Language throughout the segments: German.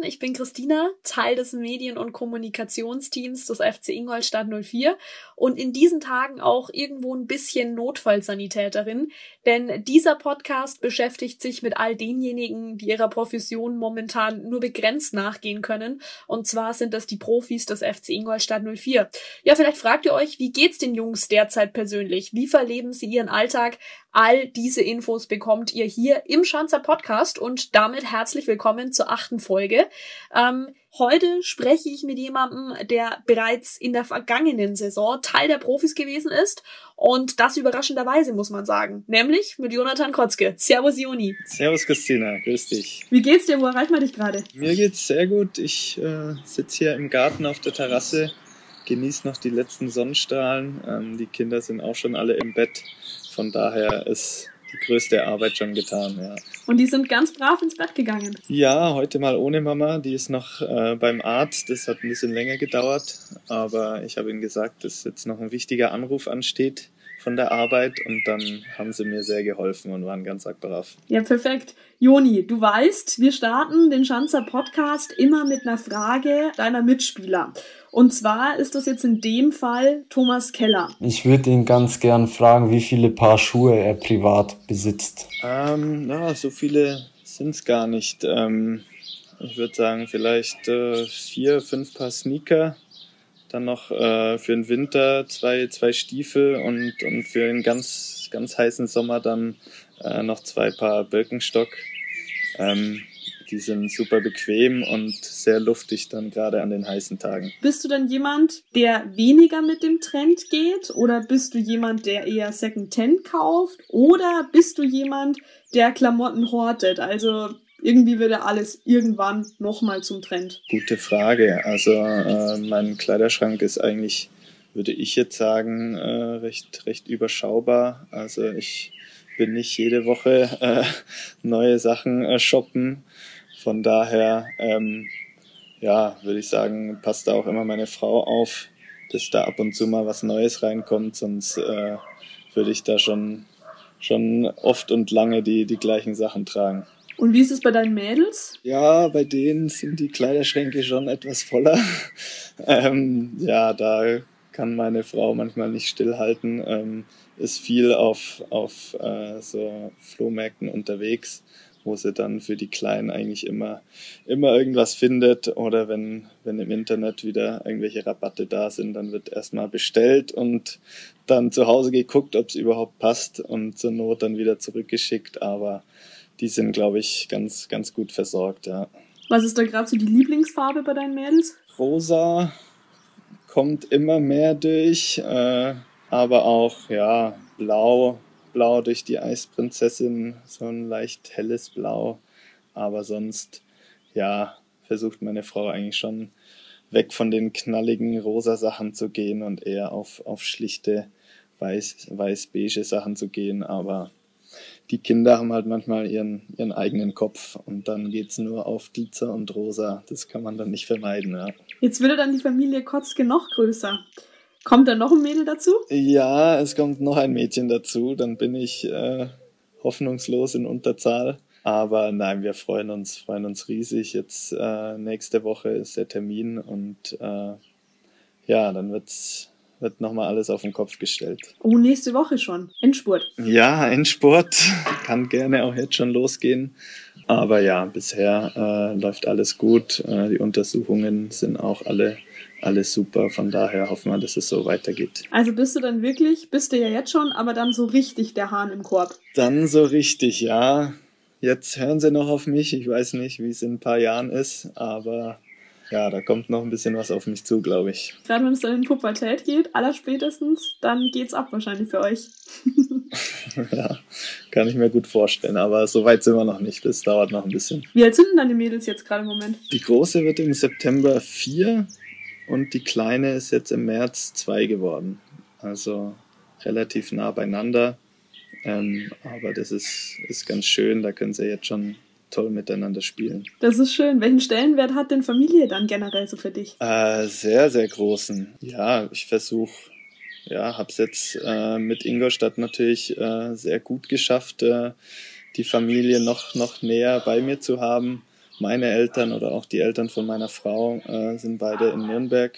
Draußen, ich bin Christina, Teil des Medien- und Kommunikationsteams des FC Ingolstadt 04 und in diesen Tagen auch irgendwo ein bisschen Notfallsanitäterin, denn dieser Podcast beschäftigt sich mit all denjenigen, die ihrer Profession momentan nur begrenzt nachgehen können und zwar sind das die Profis des FC Ingolstadt 04. Ja, vielleicht fragt ihr euch, wie geht's den Jungs derzeit persönlich? Wie verleben sie ihren Alltag? All diese Infos bekommt ihr hier im Schanzer Podcast und damit herzlich willkommen zur achten Folge. Ähm, heute spreche ich mit jemandem, der bereits in der vergangenen Saison Teil der Profis gewesen ist und das überraschenderweise, muss man sagen. Nämlich mit Jonathan Kotzke. Servus, Joni. Servus, Christina. Grüß dich. Wie geht's dir? Wo erreicht man dich gerade? Mir geht's sehr gut. Ich äh, sitze hier im Garten auf der Terrasse, genieße noch die letzten Sonnenstrahlen. Ähm, die Kinder sind auch schon alle im Bett. Von daher ist die größte Arbeit schon getan, ja. Und die sind ganz brav ins Bett gegangen. Ja, heute mal ohne Mama. Die ist noch äh, beim Arzt. Das hat ein bisschen länger gedauert. Aber ich habe ihnen gesagt, dass jetzt noch ein wichtiger Anruf ansteht von der Arbeit und dann haben sie mir sehr geholfen und waren ganz brav. Ja, perfekt. Joni, du weißt, wir starten den Schanzer Podcast immer mit einer Frage deiner Mitspieler. Und zwar ist das jetzt in dem Fall Thomas Keller. Ich würde ihn ganz gern fragen, wie viele Paar Schuhe er privat besitzt. Ähm, na, so viele sind es gar nicht. Ähm, ich würde sagen, vielleicht äh, vier, fünf Paar Sneaker. Dann noch äh, für den Winter zwei, zwei Stiefel und, und für den ganz, ganz heißen Sommer dann äh, noch zwei Paar Birkenstock. Ähm, die sind super bequem und sehr luftig dann gerade an den heißen Tagen. Bist du dann jemand, der weniger mit dem Trend geht oder bist du jemand, der eher Second-Hand kauft oder bist du jemand, der Klamotten hortet? Also irgendwie wird ja alles irgendwann nochmal zum Trend. Gute Frage. Also äh, mein Kleiderschrank ist eigentlich, würde ich jetzt sagen, äh, recht, recht überschaubar. Also ich bin nicht jede Woche äh, neue Sachen äh, shoppen. Von daher, ähm, ja, würde ich sagen, passt da auch immer meine Frau auf, dass da ab und zu mal was Neues reinkommt, sonst äh, würde ich da schon, schon oft und lange die, die gleichen Sachen tragen. Und wie ist es bei deinen Mädels? Ja, bei denen sind die Kleiderschränke schon etwas voller. ähm, ja, da kann meine Frau manchmal nicht stillhalten, ähm, ist viel auf, auf äh, so Flohmärkten unterwegs wo sie dann für die Kleinen eigentlich immer, immer irgendwas findet. Oder wenn, wenn im Internet wieder irgendwelche Rabatte da sind, dann wird erstmal bestellt und dann zu Hause geguckt, ob es überhaupt passt und zur Not dann wieder zurückgeschickt. Aber die sind, glaube ich, ganz, ganz gut versorgt, ja. Was ist da gerade so die Lieblingsfarbe bei deinen Mädels? Rosa kommt immer mehr durch, äh, aber auch, ja, blau Blau durch die Eisprinzessin, so ein leicht helles Blau. Aber sonst, ja, versucht meine Frau eigentlich schon weg von den knalligen rosa Sachen zu gehen und eher auf, auf schlichte weiß, weiß-beige Sachen zu gehen. Aber die Kinder haben halt manchmal ihren, ihren eigenen Kopf und dann geht es nur auf Glitzer und Rosa. Das kann man dann nicht vermeiden. Ja. Jetzt würde dann die Familie Kotzke noch größer. Kommt da noch ein Mädel dazu? Ja, es kommt noch ein Mädchen dazu. Dann bin ich äh, hoffnungslos in Unterzahl. Aber nein, wir freuen uns, freuen uns riesig. Jetzt äh, nächste Woche ist der Termin und äh, ja, dann wird's wird nochmal alles auf den Kopf gestellt. Oh, nächste Woche schon. Endspurt. Ja, Endspurt. Kann gerne auch jetzt schon losgehen. Aber ja, bisher äh, läuft alles gut. Äh, die Untersuchungen sind auch alle alles super. Von daher hoffen wir, dass es so weitergeht. Also bist du dann wirklich, bist du ja jetzt schon, aber dann so richtig der Hahn im Korb? Dann so richtig, ja. Jetzt hören sie noch auf mich. Ich weiß nicht, wie es in ein paar Jahren ist, aber ja, da kommt noch ein bisschen was auf mich zu, glaube ich. Gerade wenn es dann in Pubertät geht, allerspätestens, dann geht's ab wahrscheinlich für euch. ja, kann ich mir gut vorstellen, aber so weit sind wir noch nicht. Das dauert noch ein bisschen. Wie alt sind denn deine Mädels jetzt gerade im Moment? Die große wird im September vier und die kleine ist jetzt im März zwei geworden. Also relativ nah beieinander. Ähm, aber das ist, ist ganz schön, da können sie jetzt schon toll miteinander spielen. Das ist schön. Welchen Stellenwert hat denn Familie dann generell so für dich? Äh, sehr, sehr großen. Ja, ich versuche, ja, habe es jetzt äh, mit Ingolstadt natürlich äh, sehr gut geschafft, äh, die Familie noch, noch näher bei mir zu haben. Meine Eltern oder auch die Eltern von meiner Frau äh, sind beide in Nürnberg.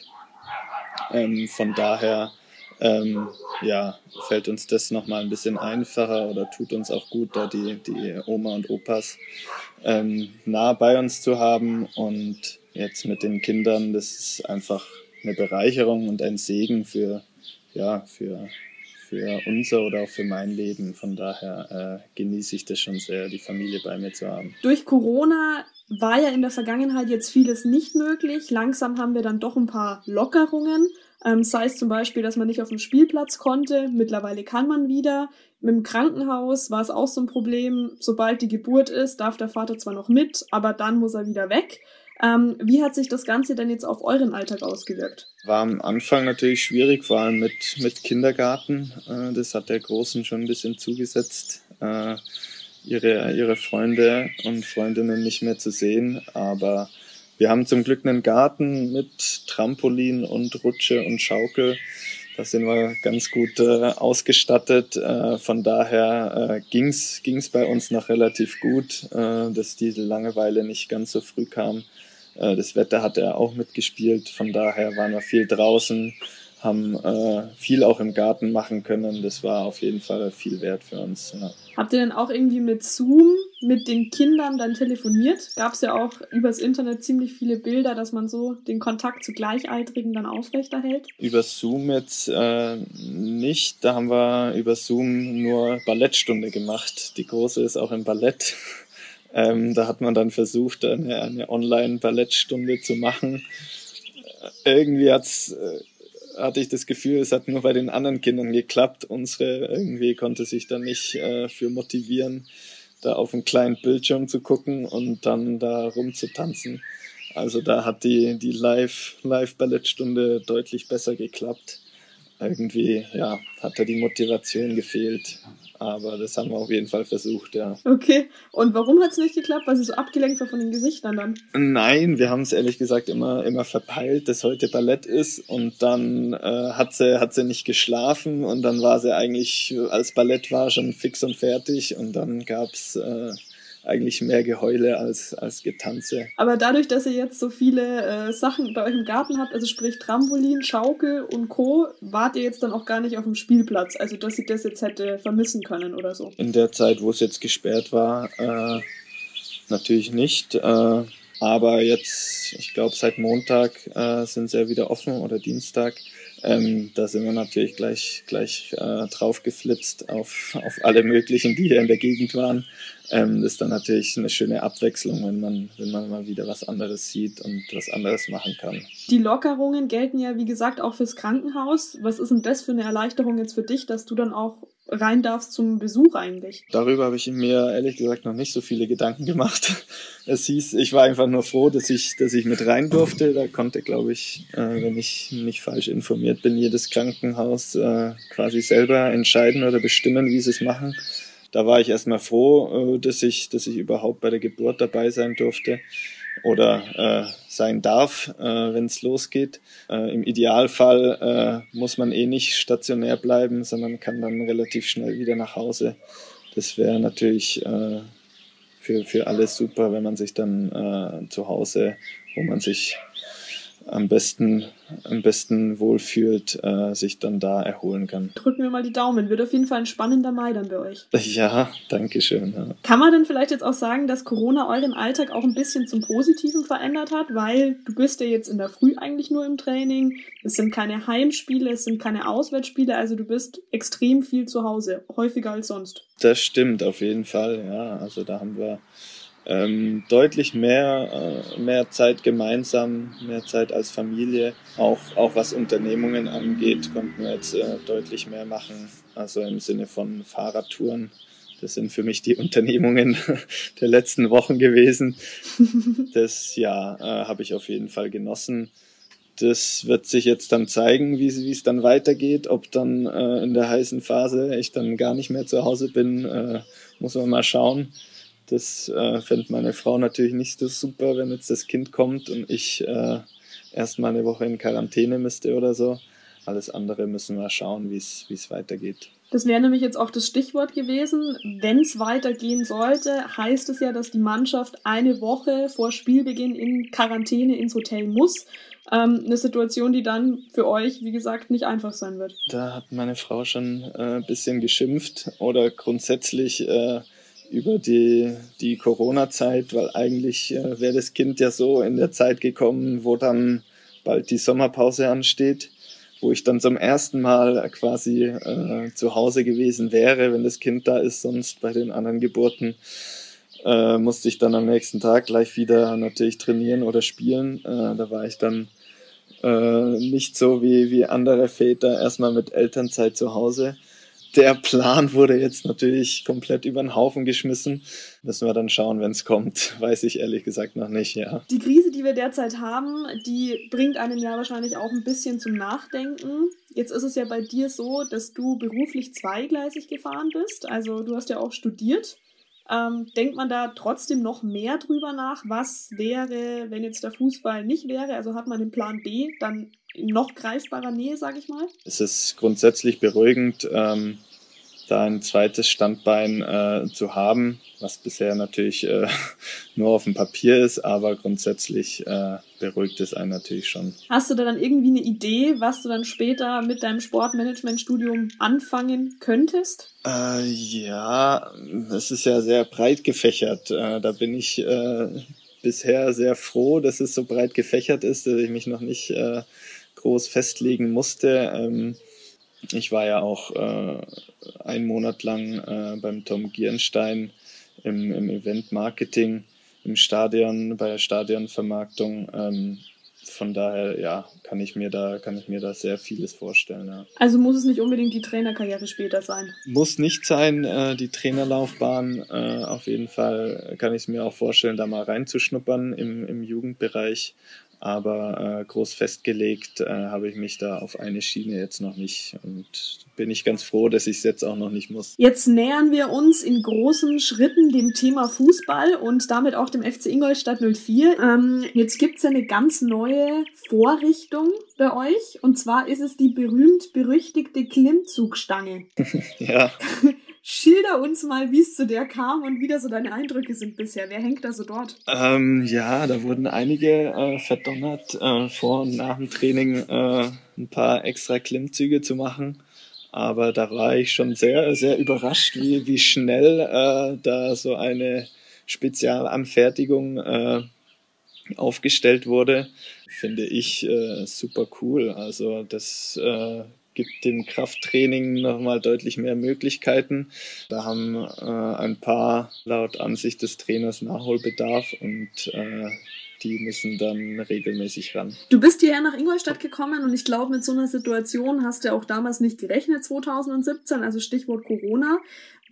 Ähm, von daher ähm, ja, fällt uns das nochmal ein bisschen einfacher oder tut uns auch gut, da die, die Oma und Opas ähm, nah bei uns zu haben. Und jetzt mit den Kindern, das ist einfach eine Bereicherung und ein Segen für, ja, für, für unser oder auch für mein Leben. Von daher äh, genieße ich das schon sehr, die Familie bei mir zu haben. Durch Corona war ja in der Vergangenheit jetzt vieles nicht möglich. Langsam haben wir dann doch ein paar Lockerungen. Ähm, sei es zum Beispiel, dass man nicht auf dem Spielplatz konnte. Mittlerweile kann man wieder. Mit dem Krankenhaus war es auch so ein Problem. Sobald die Geburt ist, darf der Vater zwar noch mit, aber dann muss er wieder weg. Ähm, wie hat sich das Ganze denn jetzt auf euren Alltag ausgewirkt? War am Anfang natürlich schwierig, vor allem mit, mit Kindergarten. Äh, das hat der Großen schon ein bisschen zugesetzt, äh, ihre, ihre Freunde und Freundinnen nicht mehr zu sehen. Aber wir haben zum Glück einen Garten mit Trampolin und Rutsche und Schaukel. Da sind wir ganz gut äh, ausgestattet. Äh, von daher äh, ging's ging's bei uns noch relativ gut, äh, dass diese Langeweile nicht ganz so früh kam. Äh, das Wetter hat er auch mitgespielt. Von daher waren wir viel draußen, haben äh, viel auch im Garten machen können. Das war auf jeden Fall viel wert für uns. Ja. Habt ihr denn auch irgendwie mit Zoom mit den Kindern dann telefoniert? Gab es ja auch übers Internet ziemlich viele Bilder, dass man so den Kontakt zu Gleichaltrigen dann aufrechterhält? Über Zoom jetzt äh, nicht. Da haben wir über Zoom nur Ballettstunde gemacht. Die große ist auch im Ballett. Ähm, da hat man dann versucht, eine, eine Online-Ballettstunde zu machen. Irgendwie hat's äh, hatte ich das Gefühl, es hat nur bei den anderen Kindern geklappt. Unsere irgendwie konnte sich da nicht äh, für motivieren, da auf einen kleinen Bildschirm zu gucken und dann da rumzutanzen. Also da hat die, die Live-Ballettstunde Live deutlich besser geklappt. Irgendwie, ja, hat da die Motivation gefehlt. Aber das haben wir auf jeden Fall versucht, ja. Okay. Und warum hat es nicht geklappt? Weil sie so abgelenkt war von den Gesichtern dann? Nein, wir haben es ehrlich gesagt immer, immer verpeilt, dass heute Ballett ist. Und dann äh, hat, sie, hat sie nicht geschlafen. Und dann war sie eigentlich, als Ballett war, schon fix und fertig. Und dann gab's äh, eigentlich mehr Geheule als, als Getanze. Aber dadurch, dass ihr jetzt so viele äh, Sachen bei euch im Garten habt, also sprich Trampolin, Schaukel und Co., wart ihr jetzt dann auch gar nicht auf dem Spielplatz, also dass sie das jetzt hätte vermissen können oder so? In der Zeit, wo es jetzt gesperrt war, äh, natürlich nicht. Äh, aber jetzt, ich glaube, seit Montag äh, sind sie ja wieder offen oder Dienstag. Ähm, da sind wir natürlich gleich, gleich äh, drauf geflitzt auf, auf alle möglichen, die hier in der Gegend waren. Ähm, das ist dann natürlich eine schöne Abwechslung, wenn man, wenn man mal wieder was anderes sieht und was anderes machen kann. Die Lockerungen gelten ja, wie gesagt, auch fürs Krankenhaus. Was ist denn das für eine Erleichterung jetzt für dich, dass du dann auch rein darfst zum Besuch eigentlich? Darüber habe ich mir ehrlich gesagt noch nicht so viele Gedanken gemacht. Es hieß, ich war einfach nur froh, dass ich, dass ich mit rein durfte. Da konnte, glaube ich, äh, wenn ich nicht falsch informiert bin, jedes Krankenhaus äh, quasi selber entscheiden oder bestimmen, wie sie es machen. Da war ich erstmal froh, äh, dass ich, dass ich überhaupt bei der Geburt dabei sein durfte oder äh, sein darf, äh, wenn es losgeht. Äh, Im Idealfall äh, muss man eh nicht stationär bleiben, sondern kann dann relativ schnell wieder nach Hause. Das wäre natürlich äh, für, für alles super, wenn man sich dann äh, zu Hause, wo man sich am besten, am besten wohlfühlt, äh, sich dann da erholen kann. Drücken wir mal die Daumen. Wird auf jeden Fall ein spannender Mai dann bei euch. Ja, danke schön. Ja. Kann man denn vielleicht jetzt auch sagen, dass Corona euren Alltag auch ein bisschen zum Positiven verändert hat? Weil du bist ja jetzt in der Früh eigentlich nur im Training. Es sind keine Heimspiele, es sind keine Auswärtsspiele. Also du bist extrem viel zu Hause, häufiger als sonst. Das stimmt auf jeden Fall, ja. Also da haben wir ähm, deutlich mehr, äh, mehr Zeit gemeinsam, mehr Zeit als Familie. Auch, auch was Unternehmungen angeht, konnten wir jetzt äh, deutlich mehr machen. Also im Sinne von Fahrradtouren. Das sind für mich die Unternehmungen der letzten Wochen gewesen. Das ja, äh, habe ich auf jeden Fall genossen. Das wird sich jetzt dann zeigen, wie es dann weitergeht. Ob dann äh, in der heißen Phase ich dann gar nicht mehr zu Hause bin, äh, muss man mal schauen Das äh, fände meine Frau natürlich nicht so super, wenn jetzt das Kind kommt und ich äh, erst mal eine Woche in Quarantäne müsste oder so. Alles andere müssen wir schauen, wie es weitergeht. Das wäre nämlich jetzt auch das Stichwort gewesen. Wenn es weitergehen sollte, heißt es ja, dass die Mannschaft eine Woche vor Spielbeginn in Quarantäne ins Hotel muss. Ähm, eine Situation, die dann für euch, wie gesagt, nicht einfach sein wird. Da hat meine Frau schon äh, ein bisschen geschimpft oder grundsätzlich äh, über die, die Corona-Zeit, weil eigentlich äh, wäre das Kind ja so in der Zeit gekommen, wo dann bald die Sommerpause ansteht wo ich dann zum ersten Mal quasi äh, zu Hause gewesen wäre, wenn das Kind da ist. Sonst bei den anderen Geburten äh, musste ich dann am nächsten Tag gleich wieder natürlich trainieren oder spielen. Äh, da war ich dann äh, nicht so wie, wie andere Väter erstmal mit Elternzeit zu Hause der Plan wurde jetzt natürlich komplett über den Haufen geschmissen. Müssen wir dann schauen, wenn es kommt. Weiß ich ehrlich gesagt noch nicht, ja. Die Krise, die wir derzeit haben, die bringt einem ja wahrscheinlich auch ein bisschen zum Nachdenken. Jetzt ist es ja bei dir so, dass du beruflich zweigleisig gefahren bist. Also du hast ja auch studiert. Ähm, denkt man da trotzdem noch mehr drüber nach, was wäre, wenn jetzt der Fußball nicht wäre? Also hat man den Plan B dann in noch greifbarer Nähe, sage ich mal? Es ist grundsätzlich beruhigend, ähm, da ein zweites Standbein äh, zu haben, was bisher natürlich äh, nur auf dem Papier ist, aber grundsätzlich äh, beruhigt es einen natürlich schon. Hast du da dann irgendwie eine Idee, was du dann später mit deinem Sportmanagement-Studium anfangen könntest? Äh, ja, es ist ja sehr breit gefächert. Äh, da bin ich äh, bisher sehr froh, dass es so breit gefächert ist, dass ich mich noch nicht groß festlegen musste. Ähm, ich war ja auch äh, einen Monat lang äh, beim Tom Gierenstein im, im Event-Marketing, im Stadion, bei der Stadionvermarktung. Ähm, von daher, ja, kann ich mir da, kann ich mir da sehr vieles vorstellen. Ja. Also muss es nicht unbedingt die Trainerkarriere später sein? Muss nicht sein, äh, die Trainerlaufbahn. Äh, auf jeden Fall kann ich es mir auch vorstellen, da mal reinzuschnuppern im, im Jugendbereich. Aber äh, groß festgelegt äh, habe ich mich da auf eine Schiene jetzt noch nicht und bin ich ganz froh, dass ich es jetzt auch noch nicht muss. Jetzt nähern wir uns in großen Schritten dem Thema Fußball und damit auch dem FC Ingolstadt 04. Ähm, jetzt gibt es eine ganz neue Vorrichtung bei euch und zwar ist es die berühmt-berüchtigte Klimmzugstange. ja. Schilder uns mal, wie es zu der kam und wie da so deine Eindrücke sind bisher. Wer hängt da so dort? Ähm, ja, da wurden einige äh, verdonnert, äh, vor und nach dem Training äh, ein paar extra Klimmzüge zu machen. Aber da war ich schon sehr, sehr überrascht, wie, wie schnell äh, da so eine Spezialanfertigung äh, aufgestellt wurde. Finde ich äh, super cool. Also das äh, gibt dem Krafttraining nochmal deutlich mehr Möglichkeiten. Da haben äh, ein paar laut Ansicht des Trainers Nachholbedarf und äh, die müssen dann regelmäßig ran. Du bist hierher nach Ingolstadt gekommen und ich glaube, mit so einer Situation hast du auch damals nicht gerechnet, 2017, also Stichwort Corona.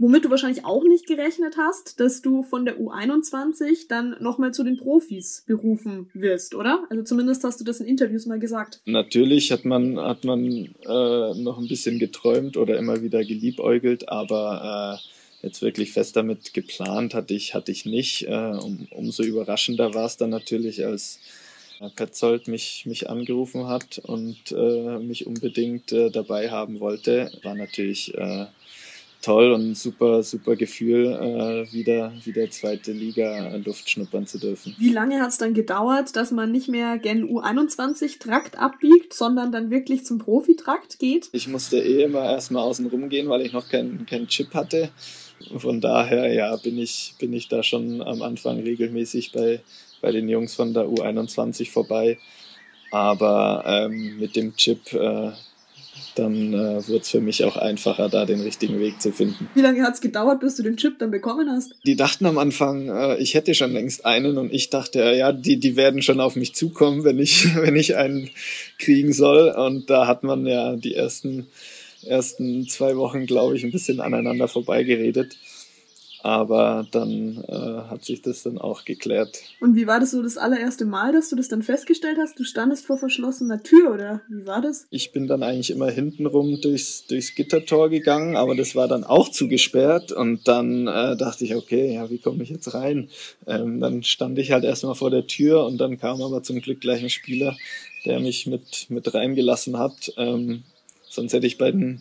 Womit du wahrscheinlich auch nicht gerechnet hast, dass du von der U21 dann nochmal zu den Profis berufen wirst, oder? Also zumindest hast du das in Interviews mal gesagt. Natürlich hat man, hat man äh, noch ein bisschen geträumt oder immer wieder geliebäugelt, aber äh, jetzt wirklich fest damit geplant hatte ich, hatte ich nicht. Äh, um, umso überraschender war es dann natürlich, als Petzold mich, mich angerufen hat und äh, mich unbedingt äh, dabei haben wollte. War natürlich äh, toll und ein super, super Gefühl, äh, wieder, wieder zweite Liga Luft schnuppern zu dürfen. Wie lange hat es dann gedauert, dass man nicht mehr gen U21-Trakt abbiegt, sondern dann wirklich zum Profitrakt geht? Ich musste eh immer erstmal außen rum gehen, weil ich noch keinen kein Chip hatte. Von daher, ja, bin ich, bin ich da schon am Anfang regelmäßig bei, bei den Jungs von der U21 vorbei. Aber ähm, mit dem Chip, äh, dann äh, wird es für mich auch einfacher, da den richtigen Weg zu finden. Wie lange hat es gedauert, bis du den Chip dann bekommen hast? Die dachten am Anfang, äh, ich hätte schon längst einen und ich dachte, ja, die, die werden schon auf mich zukommen, wenn ich, wenn ich einen kriegen soll. Und da hat man ja die ersten, ersten zwei Wochen, glaube ich, ein bisschen aneinander vorbeigeredet. Aber dann äh, hat sich das dann auch geklärt. Und wie war das so das allererste Mal, dass du das dann festgestellt hast? Du standest vor verschlossener Tür oder wie war das? Ich bin dann eigentlich immer hintenrum durchs, durchs Gittertor gegangen, aber das war dann auch zugesperrt. Und dann äh, dachte ich, okay, ja, wie komme ich jetzt rein? Ähm, dann stand ich halt erstmal vor der Tür und dann kam aber zum Glück gleich ein Spieler, der mich mit, mit reingelassen hat. Ähm, sonst hätte ich bei den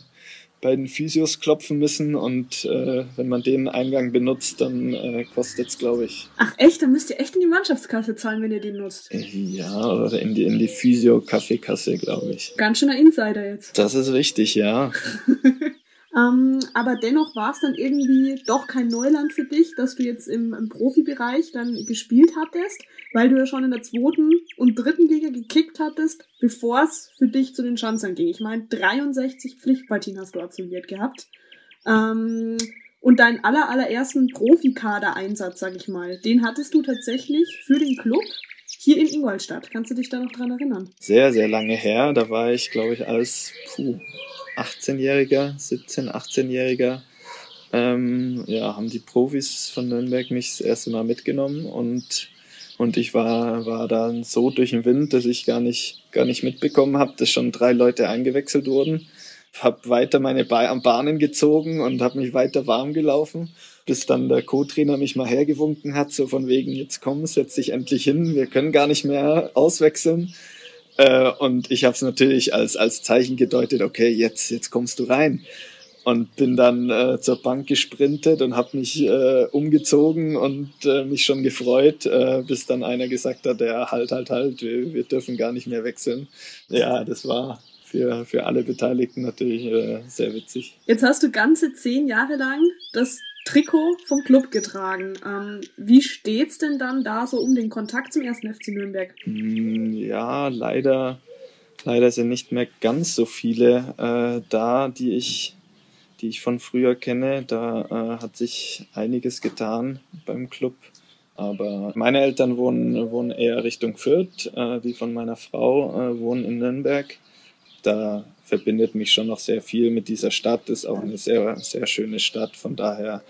bei den Physios klopfen müssen und äh, wenn man den Eingang benutzt, dann äh, kostet es, glaube ich. Ach echt? Dann müsst ihr echt in die Mannschaftskasse zahlen, wenn ihr den nutzt. Äh, ja, oder in die, in die Physio-Kaffeekasse, glaube ich. Ganz schöner Insider jetzt. Das ist richtig, ja. Ähm, aber dennoch war es dann irgendwie doch kein Neuland für dich, dass du jetzt im, im Profibereich dann gespielt hattest, weil du ja schon in der zweiten und dritten Liga gekickt hattest, bevor es für dich zu den Schanzern ging. Ich meine, 63 Pflichtpartien hast du absolviert gehabt. Ähm, und deinen aller, allerersten Profikader-Einsatz, sag ich mal, den hattest du tatsächlich für den Club hier in Ingolstadt. Kannst du dich da noch dran erinnern? Sehr, sehr lange her. Da war ich, glaube ich, als puh, 18-Jähriger, 17-, 18-Jähriger, ähm, ja, haben die Profis von Nürnberg mich das erste Mal mitgenommen und, und ich war, war dann so durch den Wind, dass ich gar nicht, gar nicht mitbekommen habe, dass schon drei Leute eingewechselt wurden. Habe weiter meine Bahnen gezogen und habe mich weiter warm gelaufen, bis dann der Co-Trainer mich mal hergewunken hat, so von wegen, jetzt komm, setz dich endlich hin, wir können gar nicht mehr auswechseln. Äh, und ich habe es natürlich als, als Zeichen gedeutet, okay, jetzt, jetzt kommst du rein. Und bin dann äh, zur Bank gesprintet und habe mich äh, umgezogen und äh, mich schon gefreut, äh, bis dann einer gesagt hat, ja, halt, halt, halt, wir, wir dürfen gar nicht mehr wechseln. Ja, das war für, für alle Beteiligten natürlich sehr witzig. Jetzt hast du ganze zehn Jahre lang das Trikot vom Club getragen. Ähm, wie steht's denn dann da so um den Kontakt zum ersten FC Nürnberg? Hm, ja, leider, leider sind nicht mehr ganz so viele äh, da, die ich, die ich von früher kenne. Da äh, hat sich einiges getan beim Club. Aber meine Eltern wohnen, wohnen eher Richtung Fürth, äh, die von meiner Frau äh, wohnen in Nürnberg. Da verbindet mich schon noch sehr viel mit dieser Stadt. Ist auch eine sehr, sehr schöne Stadt. Von daher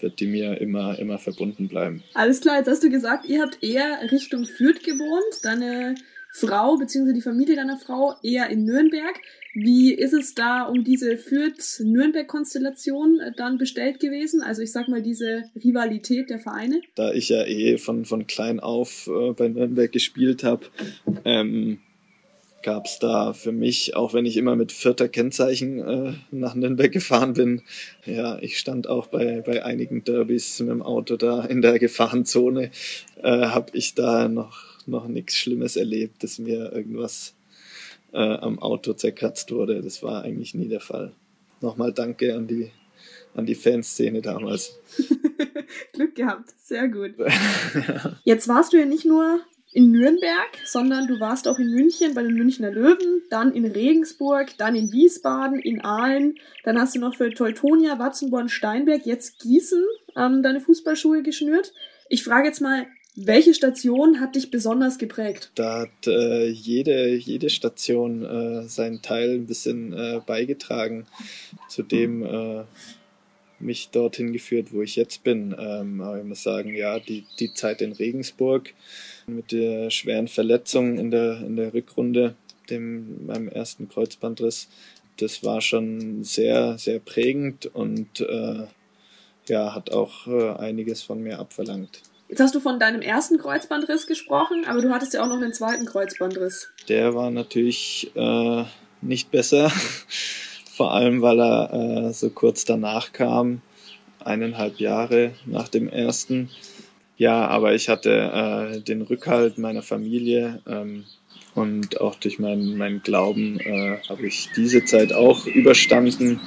wird die mir immer, immer verbunden bleiben. Alles klar, jetzt hast du gesagt, ihr habt eher Richtung Fürth gewohnt, deine Frau bzw. die Familie deiner Frau eher in Nürnberg. Wie ist es da um diese Fürth-Nürnberg-Konstellation dann bestellt gewesen? Also ich sag mal diese Rivalität der Vereine? Da ich ja eh von, von klein auf äh, bei Nürnberg gespielt habe, ähm, gab es da für mich, auch wenn ich immer mit vierter Kennzeichen äh, nach Nürnberg gefahren bin, ja, ich stand auch bei, bei einigen Derbys mit dem Auto da in der Gefahrenzone, äh, habe ich da noch, noch nichts Schlimmes erlebt, dass mir irgendwas äh, am Auto zerkratzt wurde. Das war eigentlich nie der Fall. Nochmal danke an die, an die Fanszene damals. Glück gehabt, sehr gut. ja. Jetzt warst du ja nicht nur in Nürnberg, sondern du warst auch in München bei den Münchner Löwen, dann in Regensburg, dann in Wiesbaden, in Aalen, dann hast du noch für Teutonia, Watzenborn, Steinberg, jetzt Gießen ähm, deine Fußballschuhe geschnürt. Ich frage jetzt mal, welche Station hat dich besonders geprägt? Da hat äh, jede, jede Station äh, seinen Teil ein bisschen äh, beigetragen zu dem, äh, mich dorthin geführt, wo ich jetzt bin. Ähm, aber ich muss sagen, ja, die, die Zeit in Regensburg mit der schweren Verletzung in der, in der Rückrunde, dem, meinem ersten Kreuzbandriss, das war schon sehr, sehr prägend und äh, ja, hat auch äh, einiges von mir abverlangt. Jetzt hast du von deinem ersten Kreuzbandriss gesprochen, aber du hattest ja auch noch einen zweiten Kreuzbandriss. Der war natürlich äh, nicht besser. Vor allem weil er äh, so kurz danach kam, eineinhalb Jahre nach dem ersten. Ja, aber ich hatte äh, den Rückhalt meiner Familie ähm, und auch durch meinen, meinen Glauben äh, habe ich diese Zeit auch überstanden,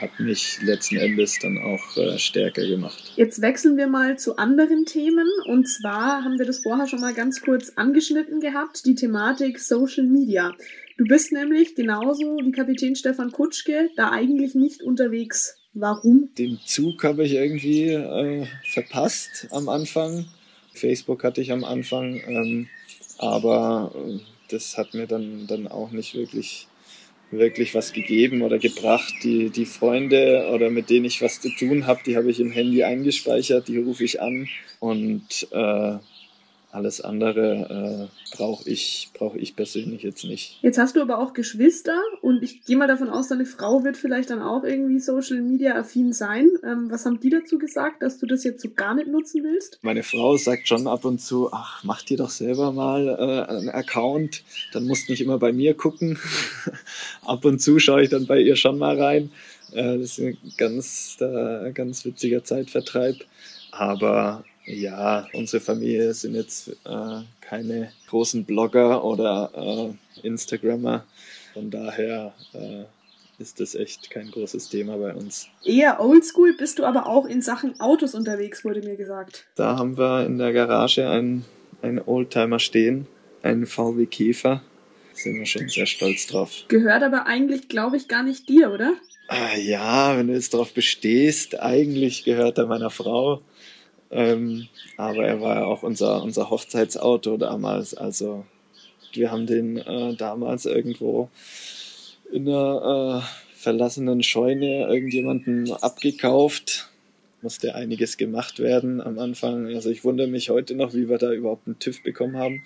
hat mich letzten Endes dann auch äh, stärker gemacht. Jetzt wechseln wir mal zu anderen Themen und zwar haben wir das vorher schon mal ganz kurz angeschnitten gehabt, die Thematik Social Media. Du bist nämlich genauso wie Kapitän Stefan Kutschke da eigentlich nicht unterwegs. Warum? Den Zug habe ich irgendwie äh, verpasst am Anfang. Facebook hatte ich am Anfang, ähm, aber äh, das hat mir dann, dann auch nicht wirklich wirklich was gegeben oder gebracht. Die, die Freunde oder mit denen ich was zu tun habe, die habe ich im Handy eingespeichert, die rufe ich an und äh, alles andere äh, brauche ich, brauch ich persönlich jetzt nicht. Jetzt hast du aber auch Geschwister und ich gehe mal davon aus, deine Frau wird vielleicht dann auch irgendwie Social Media affin sein. Ähm, was haben die dazu gesagt, dass du das jetzt so gar nicht nutzen willst? Meine Frau sagt schon ab und zu, ach, mach dir doch selber mal äh, einen Account, dann musst du nicht immer bei mir gucken. ab und zu schaue ich dann bei ihr schon mal rein. Äh, das ist ein ganz, äh, ganz witziger Zeitvertreib. Aber ja, unsere Familie sind jetzt äh, keine großen Blogger oder äh, Instagrammer. Von daher äh, ist das echt kein großes Thema bei uns. Eher oldschool bist du aber auch in Sachen Autos unterwegs, wurde mir gesagt. Da haben wir in der Garage einen, einen Oldtimer stehen, einen VW Käfer. Da sind wir schon sehr stolz drauf. Gehört aber eigentlich, glaube ich, gar nicht dir, oder? Ah, ja, wenn du jetzt darauf bestehst, eigentlich gehört er meiner Frau. Ähm, aber er war ja auch unser, unser Hochzeitsauto damals. Also wir haben den äh, damals irgendwo in einer äh, verlassenen Scheune irgendjemanden abgekauft. Musste einiges gemacht werden am Anfang. Also ich wundere mich heute noch, wie wir da überhaupt einen TÜV bekommen haben.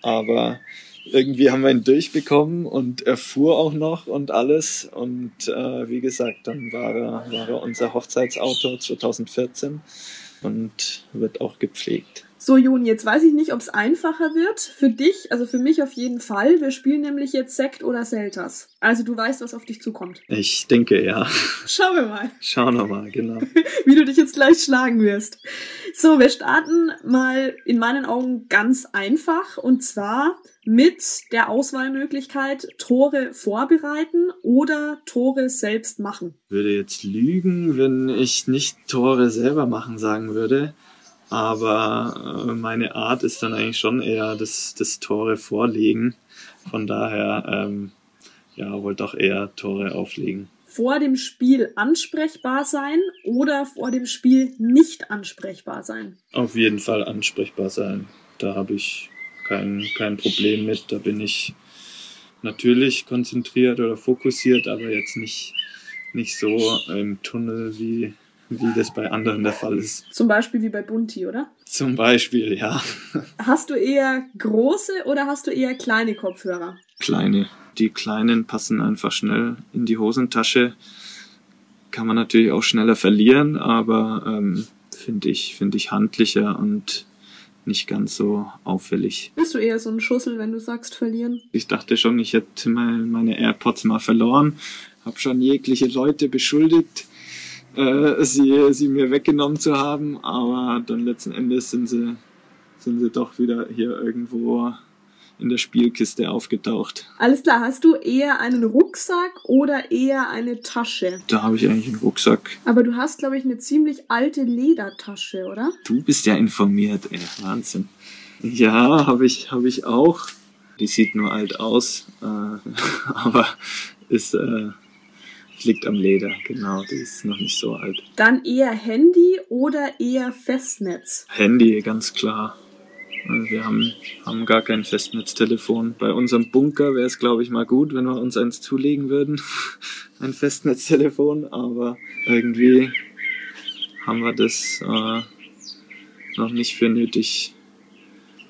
Aber irgendwie haben wir ihn durchbekommen und er fuhr auch noch und alles. Und äh, wie gesagt, dann war er, war er unser Hochzeitsauto 2014 und wird auch gepflegt. So, Juni, jetzt weiß ich nicht, ob es einfacher wird. Für dich, also für mich auf jeden Fall. Wir spielen nämlich jetzt Sekt oder Selters. Also du weißt, was auf dich zukommt. Ich denke, ja. Schauen wir mal. Schauen wir mal, genau. Wie du dich jetzt gleich schlagen wirst. So, wir starten mal in meinen Augen ganz einfach. Und zwar mit der Auswahlmöglichkeit Tore vorbereiten oder Tore selbst machen. Ich würde jetzt lügen, wenn ich nicht Tore selber machen sagen würde. Aber äh, meine Art ist dann eigentlich schon eher das, das Tore vorlegen. Von daher, ähm, ja, wollte auch eher Tore auflegen. Vor dem Spiel ansprechbar sein oder vor dem Spiel nicht ansprechbar sein? Auf jeden Fall ansprechbar sein. Da habe ich kein, kein Problem mit. Da bin ich natürlich konzentriert oder fokussiert, aber jetzt nicht, nicht so im Tunnel wie wie das bei anderen der Fall ist. Zum Beispiel wie bei Bunti, oder? Zum Beispiel, ja. Hast du eher große oder hast du eher kleine Kopfhörer? Kleine. Die kleinen passen einfach schnell in die Hosentasche. Kann man natürlich auch schneller verlieren, aber ähm, finde ich, find ich handlicher und nicht ganz so auffällig. Bist du eher so ein Schussel, wenn du sagst verlieren? Ich dachte schon, ich hätte meine AirPods mal verloren. Hab schon jegliche Leute beschuldigt äh, sie, sie mir weggenommen zu haben, aber dann letzten Endes sind sie, sind sie doch wieder hier irgendwo in der Spielkiste aufgetaucht. Alles klar, hast du eher einen Rucksack oder eher eine Tasche? Da habe ich eigentlich einen Rucksack. Aber du hast, glaube ich, eine ziemlich alte Ledertasche, oder? Du bist ja informiert, ey. Wahnsinn. Ja, habe ich, hab ich auch. Die sieht nur alt aus, äh, aber ist, äh, liegt am Leder, genau, die ist noch nicht so alt. Dann eher Handy oder eher Festnetz? Handy, ganz klar. Also wir haben, haben gar kein Festnetztelefon. Bei unserem Bunker wäre es, glaube ich, mal gut, wenn wir uns eins zulegen würden. Ein Festnetztelefon, aber irgendwie haben wir das äh, noch nicht für nötig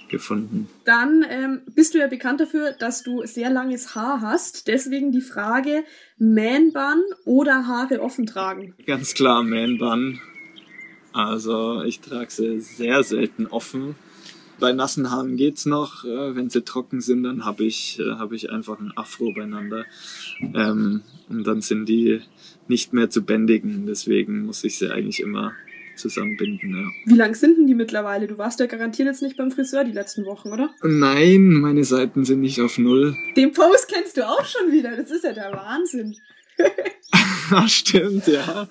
gefunden. Dann ähm, bist du ja bekannt dafür, dass du sehr langes Haar hast. Deswegen die Frage, Man-Bun oder Haare offen tragen? Ganz klar Man-Bun. Also ich trage sie sehr selten offen. Bei nassen Haaren geht's noch. Äh, wenn sie trocken sind, dann habe ich, äh, hab ich einfach ein Afro beieinander. Ähm, und dann sind die nicht mehr zu bändigen. Deswegen muss ich sie eigentlich immer zusammenbinden, ja. Wie lang sind denn die mittlerweile? Du warst ja garantiert jetzt nicht beim Friseur die letzten Wochen, oder? Nein, meine Seiten sind nicht auf Null. Den Post kennst du auch schon wieder. Das ist ja der Wahnsinn. Ach, stimmt, ja.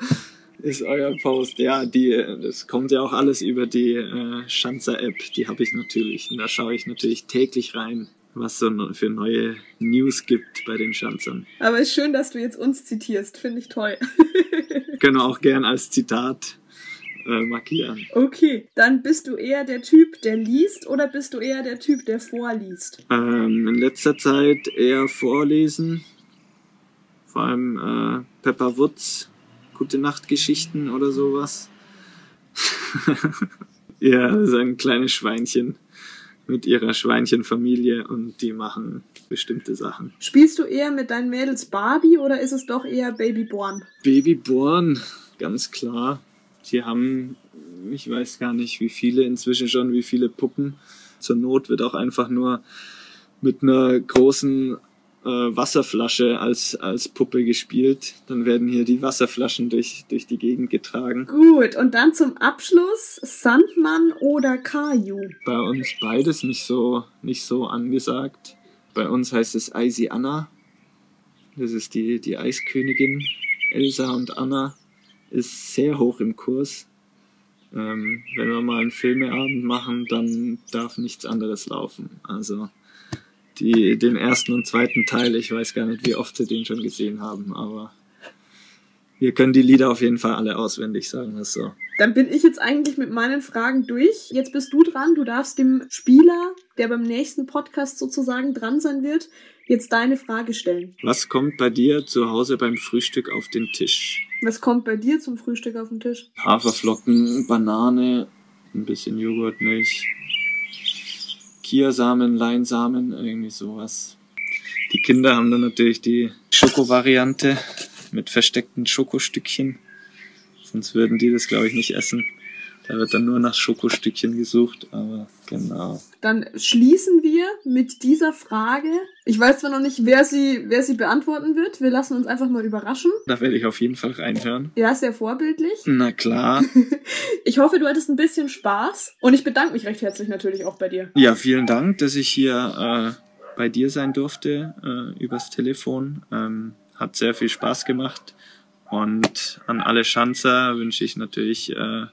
Ist euer Post. Ja, die, das kommt ja auch alles über die äh, Schanzer-App. Die habe ich natürlich. Und da schaue ich natürlich täglich rein was so für neue News gibt bei den Schanzern. Aber ist schön, dass du jetzt uns zitierst. Finde ich toll. Können wir auch gern als Zitat äh, markieren. Okay, dann bist du eher der Typ, der liest oder bist du eher der Typ, der vorliest? Ähm, in letzter Zeit eher vorlesen. vor allem äh, Pepper Woods, Gute Nachtgeschichten oder sowas. ja, so ein kleines Schweinchen mit ihrer Schweinchenfamilie und die machen bestimmte Sachen. Spielst du eher mit deinen Mädels Barbie oder ist es doch eher Babyborn? Babyborn, ganz klar. Die haben, ich weiß gar nicht, wie viele inzwischen schon, wie viele Puppen. Zur Not wird auch einfach nur mit einer großen äh, Wasserflasche als, als Puppe gespielt. Dann werden hier die Wasserflaschen durch, durch die Gegend getragen. Gut, und dann zum Abschluss Sandmann oder Kaju? Bei uns beides nicht so, nicht so angesagt. Bei uns heißt es Eisi Anna. Das ist die, die Eiskönigin. Elsa und Anna ist sehr hoch im Kurs. Ähm, wenn wir mal einen Filmeabend machen, dann darf nichts anderes laufen. Also die, den ersten und zweiten Teil. Ich weiß gar nicht, wie oft sie den schon gesehen haben, aber wir können die Lieder auf jeden Fall alle auswendig, sagen wir so. Dann bin ich jetzt eigentlich mit meinen Fragen durch. Jetzt bist du dran. Du darfst dem Spieler, der beim nächsten Podcast sozusagen dran sein wird, jetzt deine Frage stellen. Was kommt bei dir zu Hause beim Frühstück auf den Tisch? Was kommt bei dir zum Frühstück auf den Tisch? Haferflocken, Banane, ein bisschen Joghurt, Milch, Kiasamen, Leinsamen, irgendwie sowas. Die Kinder haben dann natürlich die Schoko-Variante mit versteckten Schokostückchen. Sonst würden die das, glaube ich, nicht essen. Da wird dann nur nach Schokostückchen gesucht, aber genau. Dann schließen wir mit dieser Frage. Ich weiß zwar noch nicht, wer sie, wer sie beantworten wird. Wir lassen uns einfach mal überraschen. Da werde ich auf jeden Fall reinhören. Ja, sehr vorbildlich. Na klar. ich hoffe, du hattest ein bisschen Spaß und ich bedanke mich recht herzlich natürlich auch bei dir. Ja, vielen Dank, dass ich hier äh, bei dir sein durfte äh, übers Telefon. Ähm, hat sehr viel Spaß gemacht. Und an alle Schanzer wünsche ich natürlich äh,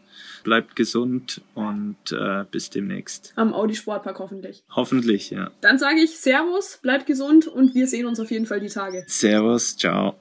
bleibt gesund und äh, bis demnächst. Am Audi Sportpark hoffentlich. Hoffentlich, ja. Dann sage ich Servus, bleibt gesund und wir sehen uns auf jeden Fall die Tage. Servus, ciao.